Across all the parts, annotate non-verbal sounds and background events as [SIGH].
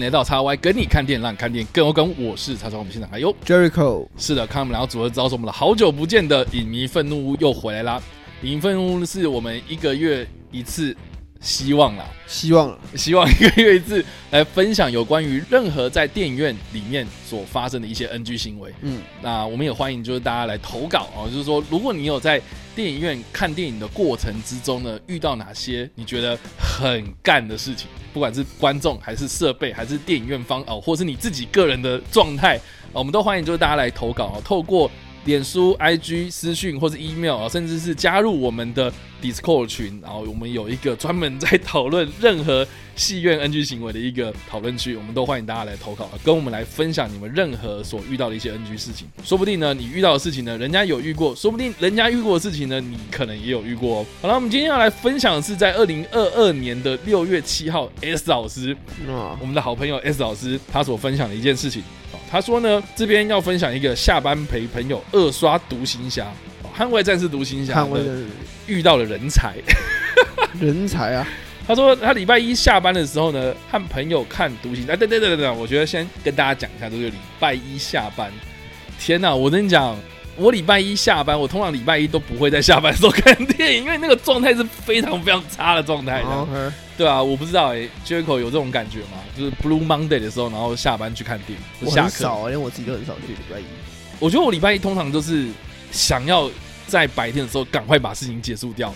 来到叉 Y 跟你看电影，让你看电影更有梗。我是叉 Y，我们现场还有 Jericho。是的，看我们两个组合，知道是我们的好久不见的影迷愤怒屋又回来啦。影迷愤怒屋是我们一个月一次。希望啦，希望希望一个月一次来分享有关于任何在电影院里面所发生的一些 NG 行为。嗯，那我们也欢迎就是大家来投稿啊，就是说如果你有在电影院看电影的过程之中呢，遇到哪些你觉得很干的事情，不管是观众还是设备还是电影院方哦，或是你自己个人的状态，我们都欢迎就是大家来投稿啊，透过。脸书、IG 私讯或者 email 啊，甚至是加入我们的 Discord 群，然后我们有一个专门在讨论任何戏院 NG 行为的一个讨论区，我们都欢迎大家来投稿，跟我们来分享你们任何所遇到的一些 NG 事情。说不定呢，你遇到的事情呢，人家有遇过；说不定人家遇过的事情呢，你可能也有遇过哦。好了，我们今天要来分享的是在二零二二年的六月七号，S 老师，我们的好朋友 S 老师，他所分享的一件事情。他说呢，这边要分享一个下班陪朋友二刷独行侠，捍卫战士独行侠，捍卫遇到了人才，[LAUGHS] 人才啊！他说他礼拜一下班的时候呢，和朋友看独行侠。哎，对对对对对，我觉得先跟大家讲一下，这个礼拜一下班，天哪！我跟你讲，我礼拜一下班，我通常礼拜一都不会在下班的时候看电影，因为那个状态是非常非常差的状态。对啊，我不知道哎、欸，Jericho 有这种感觉吗？就是 Blue Monday 的时候，然后下班去看电影，我很少，连我自己都很少去礼拜一。我觉得我礼拜一通常就是想要在白天的时候赶快把事情结束掉，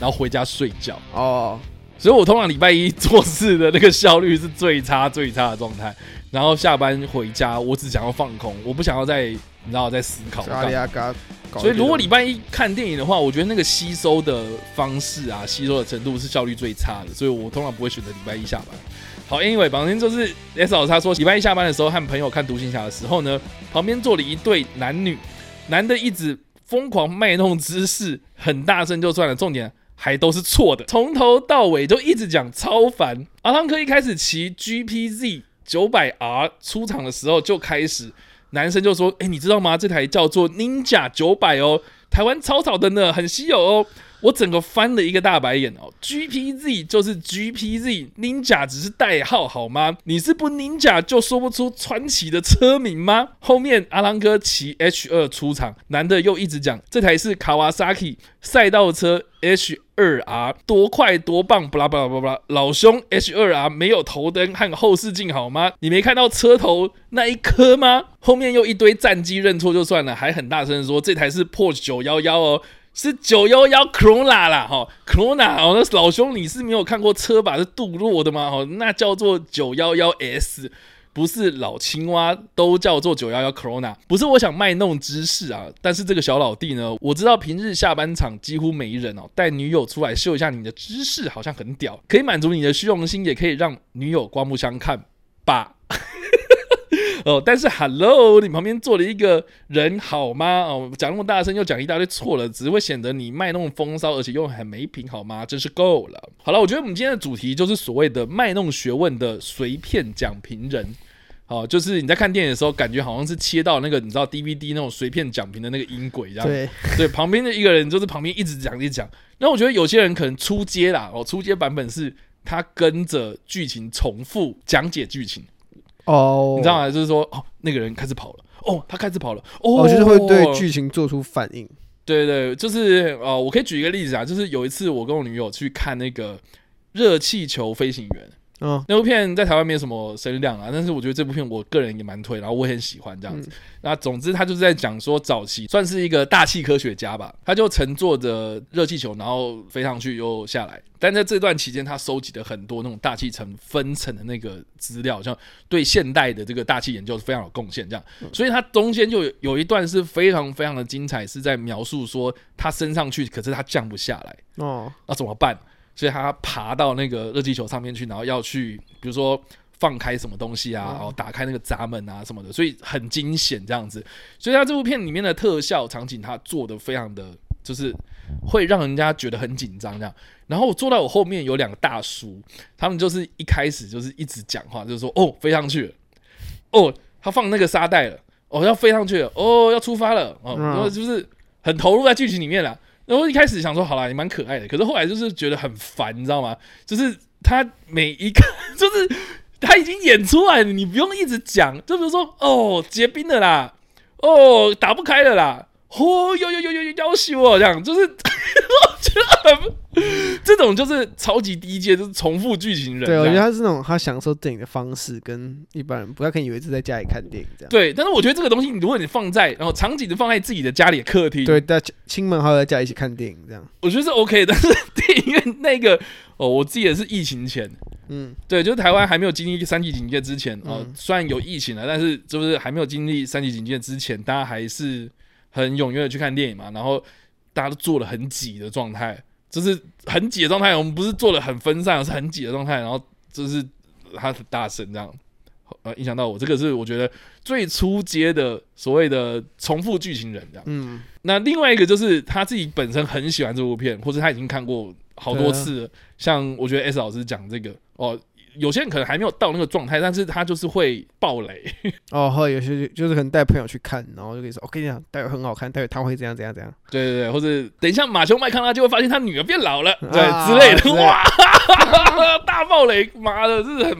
然后回家睡觉。哦，所以我通常礼拜一做事的那个效率是最差最差的状态。然后下班回家，我只想要放空，我不想要再你知道在思考。所以如果礼拜一看电影的话，我觉得那个吸收的方式啊，吸收的程度是效率最差的，所以我通常不会选择礼拜一下班。好，Anyway，反正就是 S 老师他说，礼拜一下班的时候和朋友看独行侠的时候呢，旁边坐了一对男女，男的一直疯狂卖弄姿势，很大声就算了，重点还都是错的，从头到尾就一直讲超烦。阿汤哥一开始骑 GPZ 九百 R 出场的时候就开始。男生就说：“哎、你知道吗？这台叫做 Ninja 九百哦，台湾超少的呢，很稀有哦。”我整个翻了一个大白眼哦。GPZ 就是 GPZ，Ninja 只是代号好吗？你是不 Ninja 就说不出传奇的车名吗？后面阿汤哥骑 H 二出场，男的又一直讲这台是卡瓦萨 k 赛道车 H。二 R 多快多棒，巴拉巴拉巴拉！老兄，H 二 R 没有头灯和后视镜好吗？你没看到车头那一颗吗？后面又一堆战机认错就算了，还很大声说这台是 Porsche 九幺幺哦，是九幺幺 Corona 啦，哈，Corona 哦，那老兄你是没有看过车把是镀铬的吗？哦，那叫做九幺幺 S。不是老青蛙都叫做九幺幺 Corona，不是我想卖弄知识啊，但是这个小老弟呢，我知道平日下班场几乎没人哦，带女友出来秀一下你的知识好像很屌，可以满足你的虚荣心，也可以让女友刮目相看吧。哦，但是 Hello，你旁边坐了一个人好吗？哦，讲那么大声又讲一大堆错了，只会显得你卖弄风骚，而且又很没品好吗？真是够了。好了，我觉得我们今天的主题就是所谓的卖弄学问的随便讲评人。哦，就是你在看电影的时候，感觉好像是切到那个你知道 DVD 那种随便讲评的那个音轨这样。对对，旁边的一个人就是旁边一直讲一直讲。那我觉得有些人可能出街啦，哦，出街版本是他跟着剧情重复讲解剧情。哦，你知道吗？就是说，哦，那个人开始跑了，哦，他开始跑了，哦，哦就是会对剧情做出反应。对对，就是呃，我可以举一个例子啊，就是有一次我跟我女友去看那个《热气球飞行员》。嗯，那部片在台湾没有什么声量啊，但是我觉得这部片我个人也蛮推，然后我也很喜欢这样子。嗯、那总之他就是在讲说，早期算是一个大气科学家吧，他就乘坐着热气球，然后飞上去又下来。但在这段期间，他收集了很多那种大气层分层的那个资料，像对现代的这个大气研究是非常有贡献。这样，所以他中间就有有一段是非常非常的精彩，是在描述说他升上去，可是他降不下来哦，那怎么办？所以他爬到那个热气球上面去，然后要去，比如说放开什么东西啊，然后打开那个闸门啊什么的，所以很惊险这样子。所以他这部片里面的特效场景，他做的非常的，就是会让人家觉得很紧张这样。然后我坐到我后面有两个大叔，他们就是一开始就是一直讲话，就是说哦飞上去了，哦他放那个沙袋了，哦要飞上去了，哦要出发了，哦然后就是很投入在剧情里面了。然后一开始想说好啦，你蛮可爱的，可是后来就是觉得很烦，你知道吗？就是他每一个 [LAUGHS] 就是他已经演出来了，你不用一直讲。就比如说，哦，结冰了啦，哦，打不开了啦，哦，有有有有有要求哦，这样就是 [LAUGHS] 我觉得很。这种就是超级低阶，就是重复剧情人。对，我觉得他是那种他享受电影的方式，跟一般人不要可以以为是在家里看电影这样。对，但是我觉得这个东西，如果你放在然后场景就放在自己的家里的客厅，对，大家亲朋好友在家一起看电影这样，我觉得是 OK。[LAUGHS] 但是电影院那个哦，我记得是疫情前，嗯，对，就是台湾还没有经历三级警戒之前哦，嗯、虽然有疫情了，但是就是还没有经历三级警戒之前，大家还是很踊跃的去看电影嘛，然后大家都坐的很挤的状态。就是很挤的状态，我们不是做的很分散，是很挤的状态。然后就是他很大声这样，呃，影响到我。这个是我觉得最初阶的所谓的重复剧情人这样。嗯，那另外一个就是他自己本身很喜欢这部片，或者他已经看过好多次了。像我觉得 S 老师讲这个哦。有些人可能还没有到那个状态，但是他就是会爆雷 [LAUGHS] 哦。或有些就是可能带朋友去看，然后就跟你说：“我跟你讲，待会很好看，待会他会怎样怎样怎样。”对对对，或者等一下马修麦康纳就会发现他女儿变老了，[LAUGHS] 对、啊、之类的。[LAUGHS] 哇，大爆雷，妈的，这是很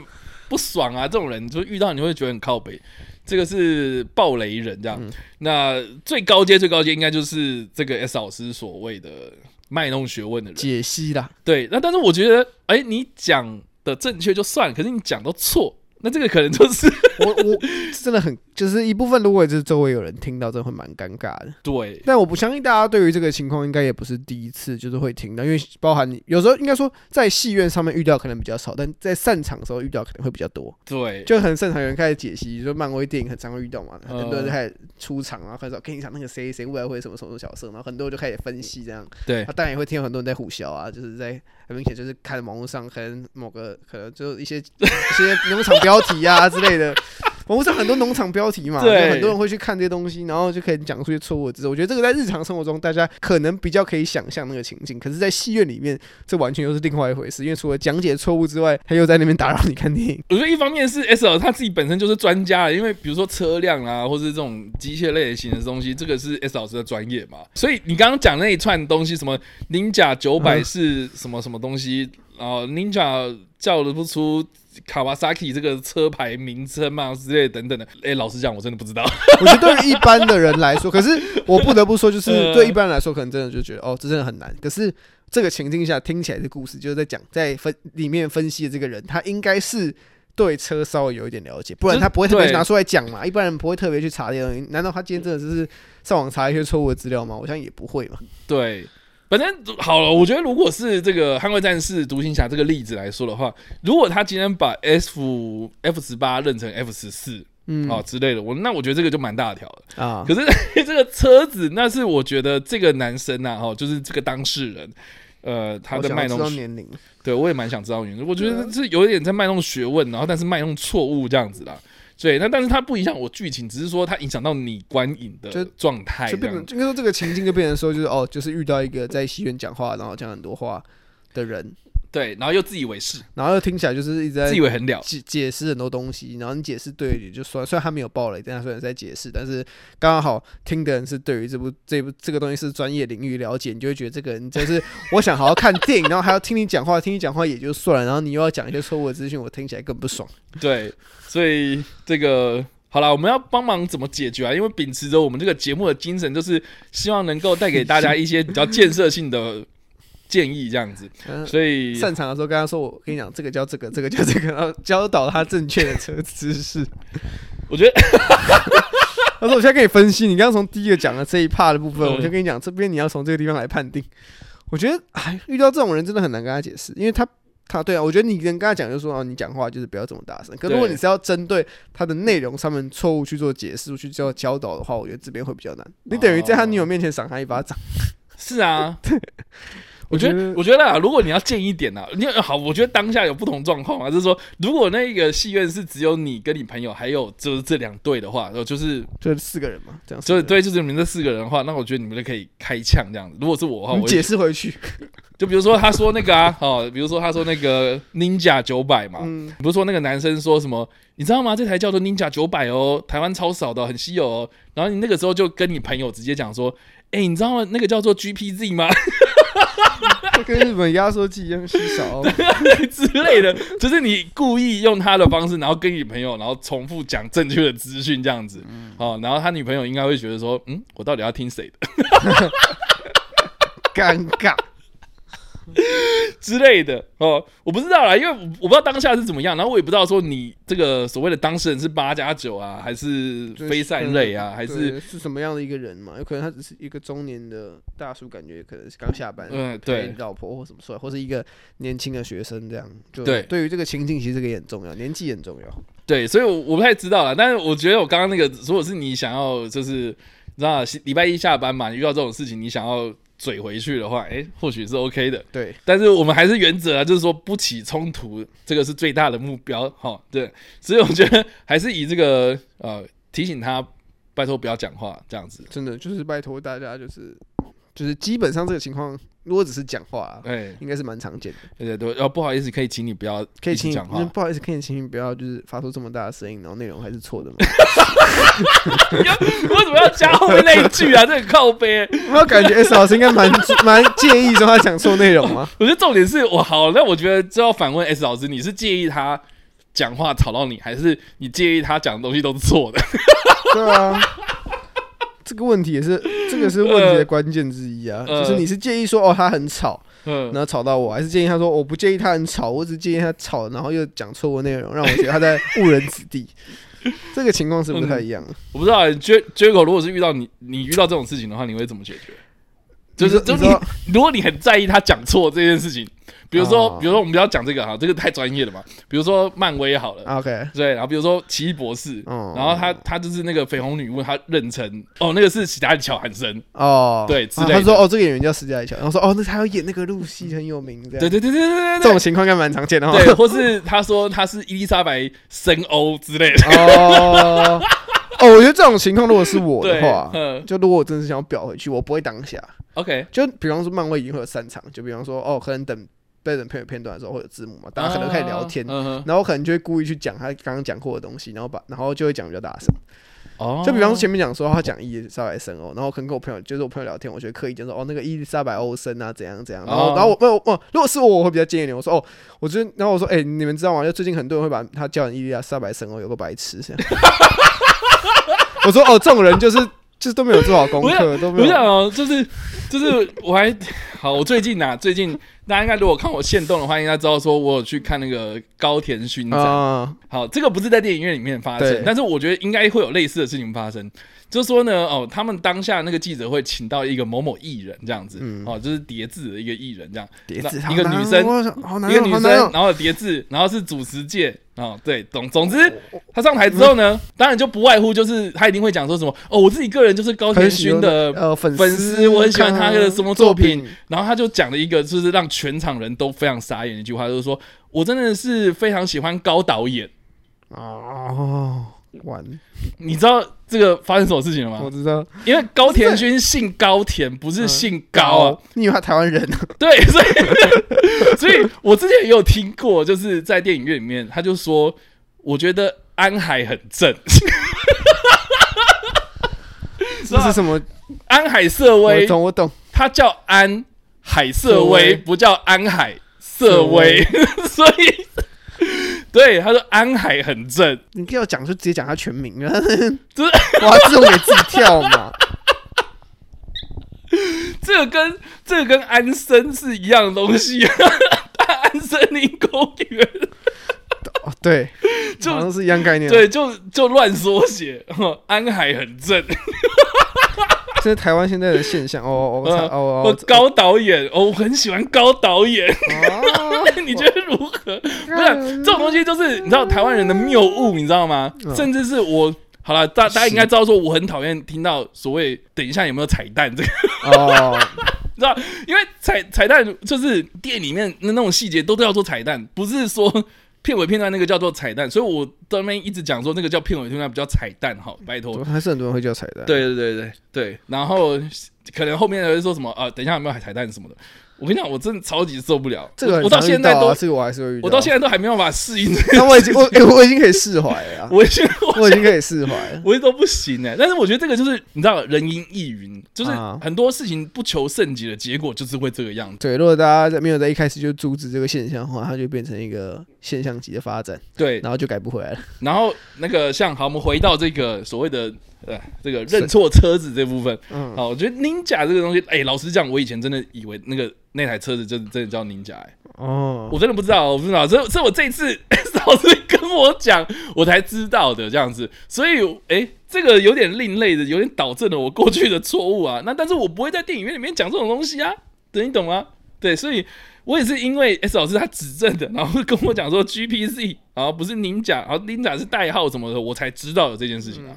不爽啊！这种人就遇到你会觉得很靠北。这个是暴雷人这样。嗯、那最高阶最高阶应该就是这个 S 老师所谓的卖弄学问的人，解析啦。对，那但是我觉得，哎，你讲。的正确就算，可是你讲都错，那这个可能就是我我真的很就是一部分，如果就是周围有人听到，真的会蛮尴尬的。对，但我不相信大家对于这个情况应该也不是第一次，就是会听到，因为包含你有时候应该说在戏院上面遇到可能比较少，但在散场的时候遇到可能会比较多。对，就很擅长有人开始解析，说漫威电影很常会遇到嘛，很多人就开始出场，然后开始跟你讲那个谁谁未来会什么什么角色，然后很多人就开始分析这样。对，他当然也会听到很多人在互笑啊，就是在。很明显就是看网络上可能某个可能就一些 [LAUGHS] 一些农场标题啊之类的，[LAUGHS] 网络上很多农场标题嘛，对，很多人会去看这些东西，然后就可以讲出一些错误的知识。我觉得这个在日常生活中大家可能比较可以想象那个情景，可是，在戏院里面这完全又是另外一回事。因为除了讲解错误之外，他又在那边打扰你看电影。我觉得一方面是 S L 他自己本身就是专家，因为比如说车辆啊，或是这种机械类型的东西，这个是 S 老师的专业嘛。所以你刚刚讲那一串东西，什么 Ninja 九百是什么什么东西？然后 Ninja 叫得不出 Kawasaki 这个车牌名称嘛之类等等的。哎，老实讲，我真的不知道。[LAUGHS] 我觉得对于一般的人来说，可是我不得不说，就是 [LAUGHS] 对一般人来说，可能真的就觉得哦，这真的很难。可是这个情境下听起来的故事，就是在讲在分里面分析的这个人，他应该是对车稍微有一点了解，不然他不会特别拿出来讲嘛。一般人不会特别去查这些东西。难道他今天真的只是上网查一些错误的资料吗？我想也不会嘛。对。反正好了，我觉得如果是这个《捍卫战士》、《独行侠》这个例子来说的话，如果他今天把 F F 十八认成 F 十四，嗯，啊之类的，我那我觉得这个就蛮大条的啊。可是 [LAUGHS] 这个车子，那是我觉得这个男生呐，哈，就是这个当事人，呃，他的卖弄年龄，对我也蛮想知道年龄。我觉得是有一点在卖弄学问，然后但是卖弄错误这样子啦。对，那但是它不影响我剧情，只是说它影响到你观影的状态，就变成应该说这个情境就变成说就是哦，就是遇到一个在戏院讲话，然后讲很多话的人，对，然后又自以为是，然后又听起来就是一直在自以为很了解解释很多东西，然后你解释对也就算，虽然他没有爆雷，但他虽然在解释，但是刚刚好听的人是对于这部这部这个东西是专业领域了解，你就会觉得这个人就是我想好好看电影，然后还要听你讲话，听你讲话也就算了，然后你又要讲一些错误的资讯，我听起来更不爽，对。所以这个好了，我们要帮忙怎么解决啊？因为秉持着我们这个节目的精神，就是希望能够带给大家一些比较建设性的建议，这样子。所以擅长的时候，跟他说：“我跟你讲，这个叫这个，这个叫这个，[LAUGHS] 然后教导他正确的车姿势。”我觉得，[LAUGHS] 他说：“我现在给你分析，你刚刚从第一个讲的这一 part 的部分，我就跟你讲，这边你要从这个地方来判定。”我觉得，哎，遇到这种人真的很难跟他解释，因为他。他对啊，我觉得你跟跟他讲，就是说啊，你讲话就是不要这么大声。可如果你是要针对他的内容上面错误去做解释、去做教导的话，我觉得这边会比较难。你等于在他女友面前赏他一巴掌。是啊，对。[LAUGHS] 我觉得，我觉得啊，如果你要建议一点啊，你好，我觉得当下有不同状况啊，就是说，如果那个戏院是只有你跟你朋友，还有就是这两对的话，就是就是四个人嘛，这样，就是对，就是你们这四个人的话，那我觉得你们就可以开枪这样子。如果是我的话，我解释回去，[LAUGHS] 就比如说他说那个啊，[LAUGHS] 哦，比如说他说那个 Ninja 九百嘛，嗯，比如说那个男生说什么，你知道吗？这台叫做 Ninja 九百哦，台湾超少的，很稀有哦。然后你那个时候就跟你朋友直接讲说，哎，你知道吗？那个叫做 GPZ 吗？[LAUGHS] [LAUGHS] 跟日本压缩机一样稀少 [LAUGHS] 之类的，就是你故意用他的方式，然后跟你朋友，然后重复讲正确的资讯这样子，哦，然后他女朋友应该会觉得说，嗯，我到底要听谁的？[LAUGHS] 尴尬。[LAUGHS] 之类的哦，我不知道啦，因为我不知道当下是怎么样，然后我也不知道说你这个所谓的当事人是八加九啊，还是非善类啊，还是是什么样的一个人嘛？有可能他只是一个中年的大叔，感觉可能是刚下班，嗯，对，老婆或什么出来，或是一个年轻的学生这样。就对，对于这个情境，其实这个也很重要，年纪也很重要。对，所以我我不太知道了，但是我觉得我刚刚那个，如果是你想要，就是你知道礼拜一下班嘛，你遇到这种事情，你想要。嘴回去的话，哎、欸，或许是 OK 的。对，但是我们还是原则啊，就是说不起冲突，这个是最大的目标。哈，对，所以我觉得还是以这个呃提醒他，拜托不要讲话这样子。真的就是拜托大家，就是就是基本上这个情况。如果只是讲话、啊，哎，应该是蛮常见的。对对对，哦，不好意思，可以请你不要，可以请你讲话。不好意思，可以请你不要，就是发出这么大的声音，然后内容还是错的吗？[LAUGHS] 为什么要加后面那一句啊？这个靠背，我感觉 S 老师应该蛮 [LAUGHS] 蛮介意说他讲错内容吗？我觉得重点是我好，那我觉得就要反问 S 老师，你是介意他讲话吵到你，还是你介意他讲的东西都是错的？[LAUGHS] 对啊。这个问题也是，[LAUGHS] 这个是问题的关键之一啊，呃、就是你是介意说哦他很吵，嗯、呃，然后吵到我，还是介意他说我不介意他很吵，我只介意他吵，然后又讲错误内容，让我觉得他在误人子弟。[LAUGHS] 这个情况是不太一样、嗯。我不知道，欸、，J J 狗，如果是遇到你，你遇到这种事情的话，你会怎么解决？就是，就是你，如果你很在意他讲错这件事情。比如说，比如说，我们不要讲这个哈，这个太专业了嘛。比如说漫威好了，OK，对，然后比如说奇异博士，然后他他就是那个绯红女巫，他认成哦，那个是史嘉丽乔韩森哦，对，之类的。他说哦，这个演员叫史嘉丽乔，然后说哦，那他要演那个露西很有名，这样。对对对对对对，这种情况应该蛮常见的哈。对，或是他说他是伊丽莎白深欧之类的。哦 [LAUGHS] 哦，我觉得这种情况如果是我的话，就如果我真的是想要表回去，我不会当下。OK，就比方说漫威已经会有三场，就比方说哦，可能等。被人片片段的时候会有字幕嘛？大家可能开始聊天，然后可能就会故意去讲他刚刚讲过的东西，然后把然后就会讲比较大声。哦，就比方说前面讲说他讲伊丽莎白森欧，然后可能跟我朋友就是我朋友聊天，我觉得刻意就说哦那个伊丽莎白欧森啊怎样怎样，然后然后我没有哦，如果是我我会比较建议你，我说哦，我觉得然后我说哎你们知道吗？就最近很多人会把他叫成伊丽莎白森欧，有个白痴这样。[LAUGHS] [LAUGHS] 我说哦这种人就是就是都没有做好功课，都没有。我想哦，就是就是我还好，我最近啊最近。大家应该如果看我现动的话，应该知道说我有去看那个高田勋展。Uh, 好，这个不是在电影院里面发生，但是我觉得应该会有类似的事情发生。就是说呢，哦，他们当下那个记者会请到一个某某艺人这样子，嗯、哦，就是叠字的一个艺人这样，叠字一个女生，一个女生，然后叠字，然后是主持界，哦，对，总总之，他上台之后呢，嗯、当然就不外乎就是他一定会讲说什么，哦，我自己个人就是高田勋的呃粉丝，我很喜欢他的什么作品，然后他就讲了一个就是让全场人都非常傻眼的一句话，就是说我真的是非常喜欢高导演哦。完，你知道这个发生什么事情了吗？我知道，因为高田勋姓高田，不是姓高啊。你以为他台湾人啊？对，所以，所以我之前也有听过，就是在电影院里面，他就说，我觉得安海很正。[LAUGHS] 这是什么？安海瑟薇，我懂，我懂。他叫安海瑟薇，不叫安海瑟薇，[LAUGHS] 所以。对，他说安海很正，你要讲就直接讲他全名啊，就是 [LAUGHS] 哇，自动给自己跳嘛。[LAUGHS] 这个跟这个跟安森是一样的东西啊，安森林公园。哦，对，就好像是一样概念。对，就就乱缩写，安海很正。这是台湾现在的现象哦哦哦哦！高导演哦，我很喜欢高导演，[LAUGHS] 你觉得如何？不是这种东西，就是你知道台湾人的谬误，你知道吗？甚至是我好了，大大家应该知道，说我很讨厌听到所谓“等一下有没有彩蛋”这个哦，[LAUGHS] 你知道，因为彩彩蛋就是电影里面的那种细节都都要做彩蛋，不是说。片尾片段那个叫做彩蛋，所以我对面一直讲说那个叫片尾片段不叫彩蛋，哈，拜托。还是很多人会叫彩蛋。对对对对对，然后可能后面的人说什么啊？等一下有没有彩蛋什么的？我跟你讲，我真的超级受不了。这个我到现在都，这个我还是会遇到。我到现在都还没有办法适应。那我已经我 [LAUGHS] 我已经可以释怀了。我已经我我已经可以释怀了，我都不行哎。但是我觉得这个就是你知道，人云亦云，就是很多事情不求甚解的结果就是会这个样子。对，如果大家在没有在一开始就阻止这个现象的话，它就变成一个现象级的发展。对，然后就改不回来了。然后那个像好，我们回到这个所谓的呃这个认错车子这部分。嗯，好，我觉得 Ninja 这个东西，哎，老实讲，我以前真的以为那个那台车子就真的叫 Ninja 哎。哦，我真的不知道，我不知道，这是我这次 [LAUGHS] 老师跟我讲，我才知道的这样子。所以，哎、欸，这个有点另类的，有点导正了我过去的错误啊。那但是我不会在电影院里面讲这种东西啊，对，你懂吗？对，所以我也是因为 S 老师他指正的，然后跟我讲说 GPC，然后不是 Ninja，然后 Ninja 是代号什么的，我才知道有这件事情啊。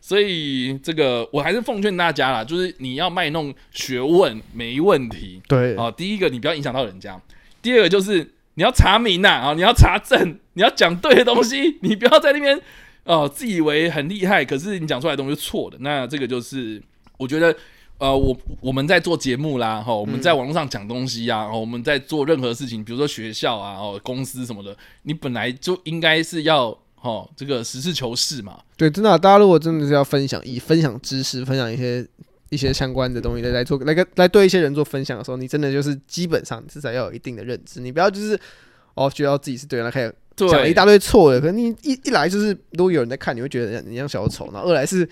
所以这个我还是奉劝大家啦，就是你要卖弄学问没问题，对啊，第一个你不要影响到人家。第二个就是你要查明呐啊，你要查证，你要讲对的东西，你不要在那边哦、呃、自以为很厉害，可是你讲出来的东西是错的。那这个就是我觉得呃，我我们在做节目啦，哈，我们在网络上讲东西呀、啊，我们在做任何事情，比如说学校啊，哦，公司什么的，你本来就应该是要哦，这个实事求是嘛。对，真的、啊，大家如果真的是要分享，以分享知识，分享一些。一些相关的东西来来做，来个来对一些人做分享的时候，你真的就是基本上至少要有一定的认知，你不要就是哦觉得自己是对的，然后开始讲一大堆错的。可是你一一来就是如果有人在看，你会觉得你像小丑，然后二来是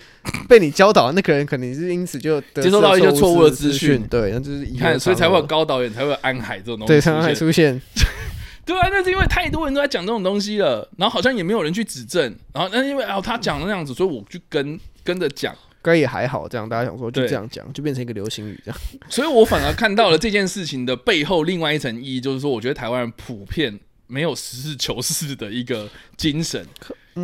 被你教导的那个人，肯定是因此就接收到一些错误的资讯。对，那就是你看，所以才会有高导演，才会有安海这种东西。对，安海出现。对啊，那是因为太多人都在讲这种东西了，然后好像也没有人去指正，然后那因为哦他讲的那样子，所以我就跟跟着讲。该也还好，这样大家想说就这样讲，就变成一个流行语这样。所以我反而看到了这件事情的背后另外一层意义，就是说，我觉得台湾人普遍没有实事求是的一个精神。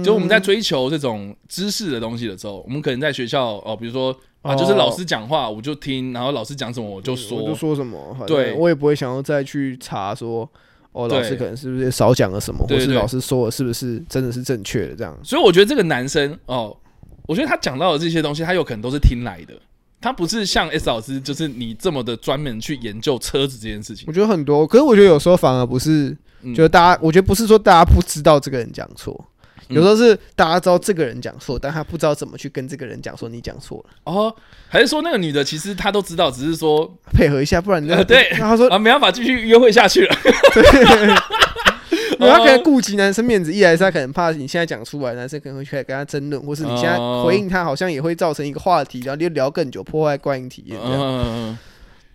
就我们在追求这种知识的东西的时候，我们可能在学校哦，比如说啊，就是老师讲话我就听，然后老师讲什么我就说，我就说什么。对，我也不会想要再去查说哦，老师可能是不是少讲了什么，或是老师说的是不是真的是正确的这样。所以我觉得这个男生哦。我觉得他讲到的这些东西，他有可能都是听来的，他不是像 S 老师，就是你这么的专门去研究车子这件事情。我觉得很多，可是我觉得有时候反而不是，就是大家，我觉得不是说大家不知道这个人讲错，有时候是大家知道这个人讲错，但他不知道怎么去跟这个人讲说你讲错了。哦，还是说那个女的其实她都知道，只是说配合一下，不然呃对，然后他说啊没办法继续约会下去了。对。[LAUGHS] 他可能顾及男生面子，一来是他可能怕你现在讲出来，男生可能会去跟他争论，或是你现在回应他，好像也会造成一个话题，然后就聊更久，破坏观影体验。嗯，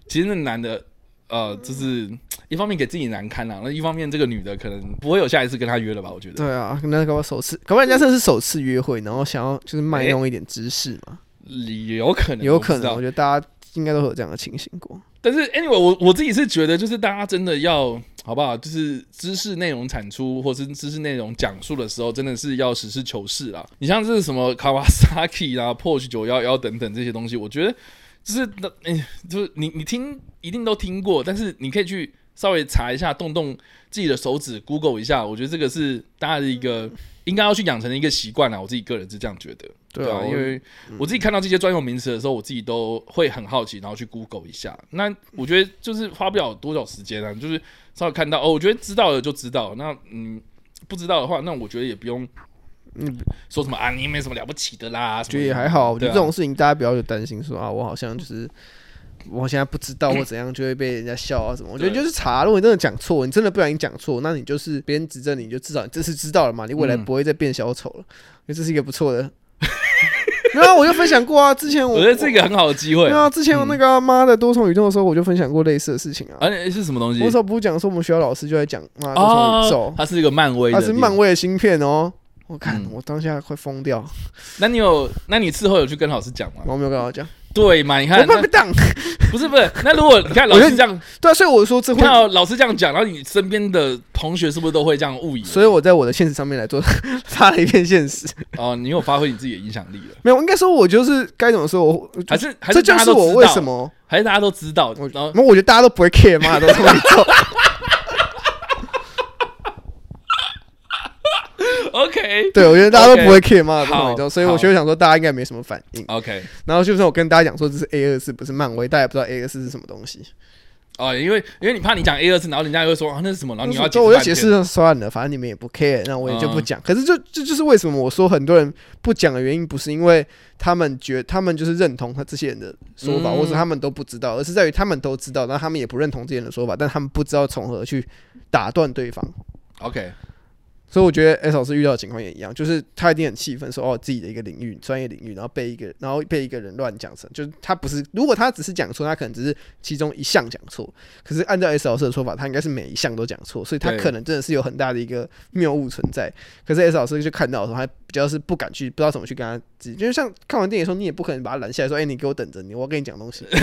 其实那男的，呃，就是一方面给自己难堪啊，那一方面这个女的可能不会有下一次跟他约了吧？我觉得。对啊，那搞不好首次，搞不好人家这是首次约会，然后想要就是卖弄一点知识嘛，有可能，有可能，我觉得大家应该都有这样的情形过。但是，anyway，我我自己是觉得，就是大家真的要好不好？就是知识内容产出，或是知识内容讲述的时候，真的是要实事求是啦。你像这是什么 Kawasaki 啊、Porsche 九幺幺等等这些东西，我觉得就是那，哎，就是你你听一定都听过，但是你可以去稍微查一下，动动自己的手指，Google 一下，我觉得这个是大家的一个。应该要去养成的一个习惯啊，我自己个人是这样觉得，对啊，因为我自己看到这些专有名词的时候，我自己都会很好奇，然后去 Google 一下。那我觉得就是花不了多少时间啊，就是稍微看到哦，我觉得知道了就知道。那嗯，不知道的话，那我觉得也不用嗯说什么啊，你没什么了不起的啦，觉得也还好。我觉得这种事情大家不要有担心说啊，我好像就是。我现在不知道或怎样就会被人家笑啊什么？我觉得就是查，如果你真的讲错，你真的不小心讲错，那你就是别人指正你，就至少你这次知道了嘛，你未来不会再变小丑了。因为这是一个不错的。[LAUGHS] 然后我就分享过啊，之前我觉得这个很好的机会。对啊，之前我那个妈的多重宇宙的时候，我就分享过类似的事情啊。而且，是什么东西？我那时候不是讲说我们学校老师就在讲啊，多重宇宙，它是一个漫威，它是漫威的芯片哦。我看我当下快疯掉。那你有？那你事后有去跟老师讲吗？我没有跟老师讲。对嘛？你看，我被当，不是不是。那如果你看老师这样，对啊，所以我说这会，看老师这样讲，然后你身边的同学是不是都会这样误以为？所以我在我的现实上面来做 [LAUGHS] 发了一片现实。哦，你有发挥你自己的影响力了？没有，应该说我就是该怎么说，我还是还是这就是我为什么，还是大家都知道。然后我觉得大家都不会 care 嘛，都这么做。OK，对，我觉得大家都不会 care 嘛，所以我就想说大家应该没什么反应。OK，然后就是我跟大家讲说这是 A 二四，不是漫威，大家也不知道 A 二四是什么东西。哦，因为因为你怕你讲 A 二次，然后人家又说啊那是什么，然后你要解释，我就解释算了，反正你们也不 care，那我也就不讲。嗯、可是就这就，就是为什么我说很多人不讲的原因，不是因为他们觉他们就是认同他这些人的说法，嗯、或者他们都不知道，而是在于他们都知道，但他们也不认同这些人的说法，但他们不知道从何去打断对方。OK。所以我觉得 S 老师遇到的情况也一样，就是他一定很气愤，说哦自己的一个领域专业领域，然后被一个然后被一个人乱讲成，就是他不是，如果他只是讲错，他可能只是其中一项讲错，可是按照 S 老师的说法，他应该是每一项都讲错，所以他可能真的是有很大的一个谬误存在。可是 S 老师就看到的时候，他比较是不敢去，不知道怎么去跟他，就是像看完电影的时候，你也不可能把他拦下来说，哎、欸，你给我等着，你我要跟你讲东西。[LAUGHS]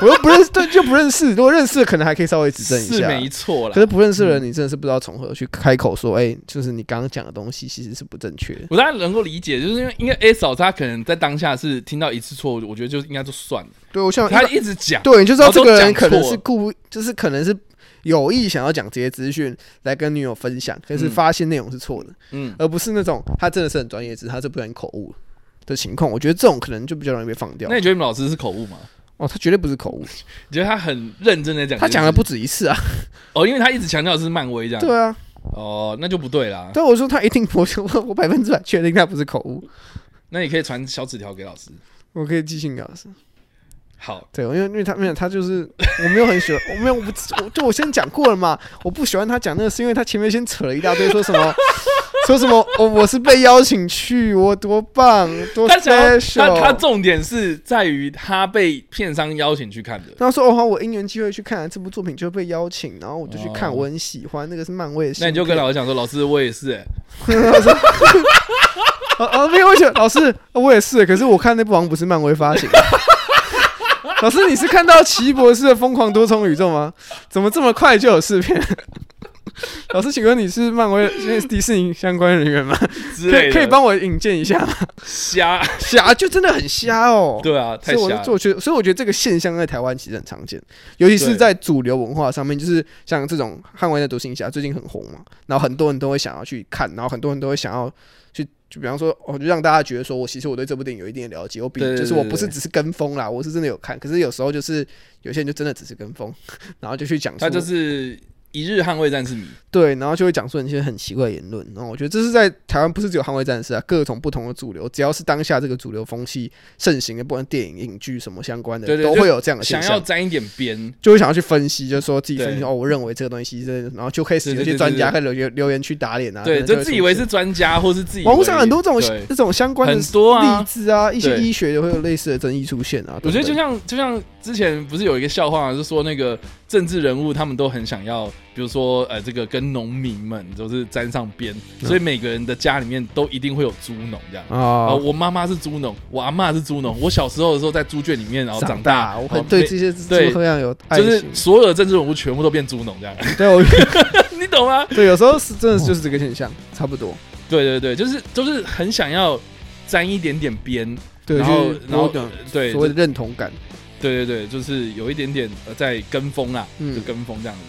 我又不认识，对，就不认识。如果认识，可能还可以稍微指正一下，是没错啦。可是不认识的人，你真的是不知道从何去开口说，哎、欸，就是你刚刚讲的东西其实是不正确的。我当然能够理解，就是因为因为 A 嫂她可能在当下是听到一次错误，我觉得就应该就算了。对，我想他一直讲，对，你就知道这个人可能是故，就是可能是有意想要讲这些资讯来跟女友分享，可是发现内容是错的，嗯，而不是那种他真的是很专业，只是他这不小心口误的情况。我觉得这种可能就比较容易被放掉。那你觉得你们老师是口误吗？哦，他绝对不是口误，[LAUGHS] 你觉得他很认真的讲？他讲了不止一次啊！哦，因为他一直强调是漫威这样。对啊。哦，那就不对啦。对，我说他一定，我我我百分之百确定他不是口误。那你可以传小纸条给老师，我可以寄信给老师。好，对，因为因为他没有，他就是我没有很喜欢，我没有，我不，我就我先讲过了嘛。我不喜欢他讲那个，是因为他前面先扯了一大堆，说什么。[LAUGHS] 说什么？我我是被邀请去，我多棒，多 special。他他重点是在于他被片商邀请去看的。他说：“哦，好，我因缘机会去看这部作品，就被邀请，然后我就去看，我很喜欢。那个是漫威的。”那你就跟老师讲说：“老师，我也是。[LAUGHS] ”哎，[LAUGHS] 哦没有，我想老师，我也是。可是我看那部好像不是漫威发行。老师，你是看到奇异博士的疯狂多重宇宙吗？怎么这么快就有试片？[LAUGHS] 老师，请问你是漫威、现在是迪士尼相关人员吗？可以可以帮我引荐一下吗？瞎瞎就真的很瞎哦。[LAUGHS] 对啊，太瞎了。所以我觉得，所以我觉得这个现象在台湾其实很常见，尤其是在主流文化上面，就是像这种《捍卫的独行侠》最近很红嘛，然后很多人都会想要去看，然后很多人都会想要去，就比方说，哦，就让大家觉得说我其实我对这部电影有一定的了解，我比就是我不是只是跟风啦，我是真的有看。可是有时候就是有些人就真的只是跟风，[LAUGHS] 然后就去讲，他就是。一日捍卫战士迷，对，然后就会讲出一些很奇怪的言论，然后我觉得这是在台湾不是只有捍卫战士啊，各种不同的主流，只要是当下这个主流风气盛行的，不管电影、影剧什么相关的，都会有这样的现象。想要沾一点边，就会想要去分析，就是说自己分析哦，我认为这个东西是，然后就开始有些专家开始留言留言去打脸啊，对，就自以为是专家，或是自己网络上很多这种这种相关的很多例子啊，一些医学也会有类似的争议出现啊。我觉得就像就像之前不是有一个笑话，就是说那个政治人物他们都很想要，比如说呃。这个跟农民们都是沾上边，所以每个人的家里面都一定会有猪农这样啊。我妈妈是猪农，我阿妈是猪农。我小时候的时候在猪圈里面，然后长大，我很对这些猪非常有爱，就是所有的政治人物全部都变猪农这样。对，我 [LAUGHS] 你懂吗？对，有时候是真的就是这个现象，差不多。对对对，就是就是很想要沾一点点边，然后然后对所谓的认同感，对对对，就是有一点点呃在跟风啊，就跟风这样子。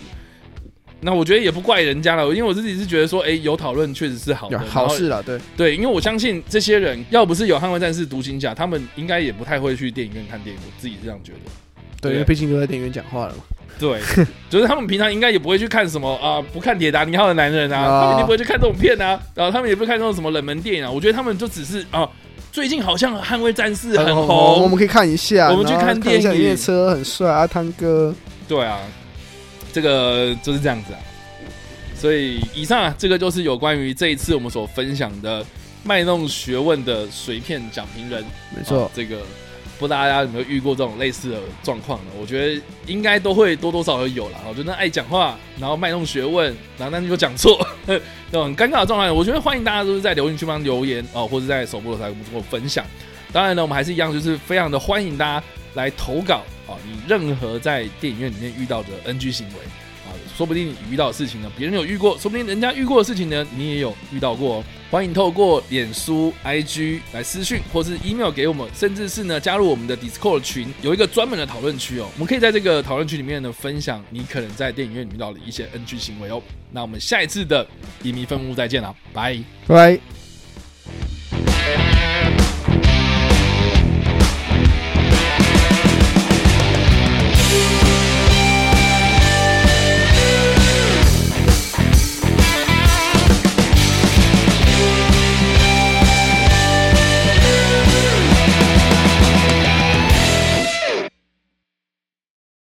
那我觉得也不怪人家了，因为我自己是觉得说，哎、欸，有讨论确实是好的，好事了，对对，因为我相信这些人要不是有《捍卫战士》独行侠，他们应该也不太会去电影院看电影，我自己是这样觉得。对，因为毕竟都在电影院讲话了嘛。对，[LAUGHS] 就是他们平常应该也不会去看什么啊，不看《铁达尼号》的男人啊，他们也不会去看这种片啊，然后他们也不会看这种什么冷门电影啊。我觉得他们就只是啊，最近好像《捍卫战士》很红，我们可以看一下，我们去看电影，夜车很帅，阿汤哥。对啊，这个就是这样子啊。所以以上啊，这个就是有关于这一次我们所分享的卖弄学问的随片讲评人。没错，这个不知道大家有没有遇过这种类似的状况呢？我觉得应该都会多多少少有啦。我觉得爱讲话，然后卖弄学问，然后但是又讲错，[LAUGHS] 那种很尴尬的状态。我觉得欢迎大家都是在留言区帮留言哦，或者在首播的时候跟我分享。当然呢，我们还是一样，就是非常的欢迎大家来投稿啊，你任何在电影院里面遇到的 NG 行为。说不定你遇到的事情呢，别人有遇过；说不定人家遇过的事情呢，你也有遇到过哦。欢迎透过脸书、IG 来私讯，或是 email 给我们，甚至是呢加入我们的 Discord 群，有一个专门的讨论区哦。我们可以在这个讨论区里面呢分享你可能在电影院遇到的一些 NG 行为哦。那我们下一次的影迷分屋再见了，拜拜。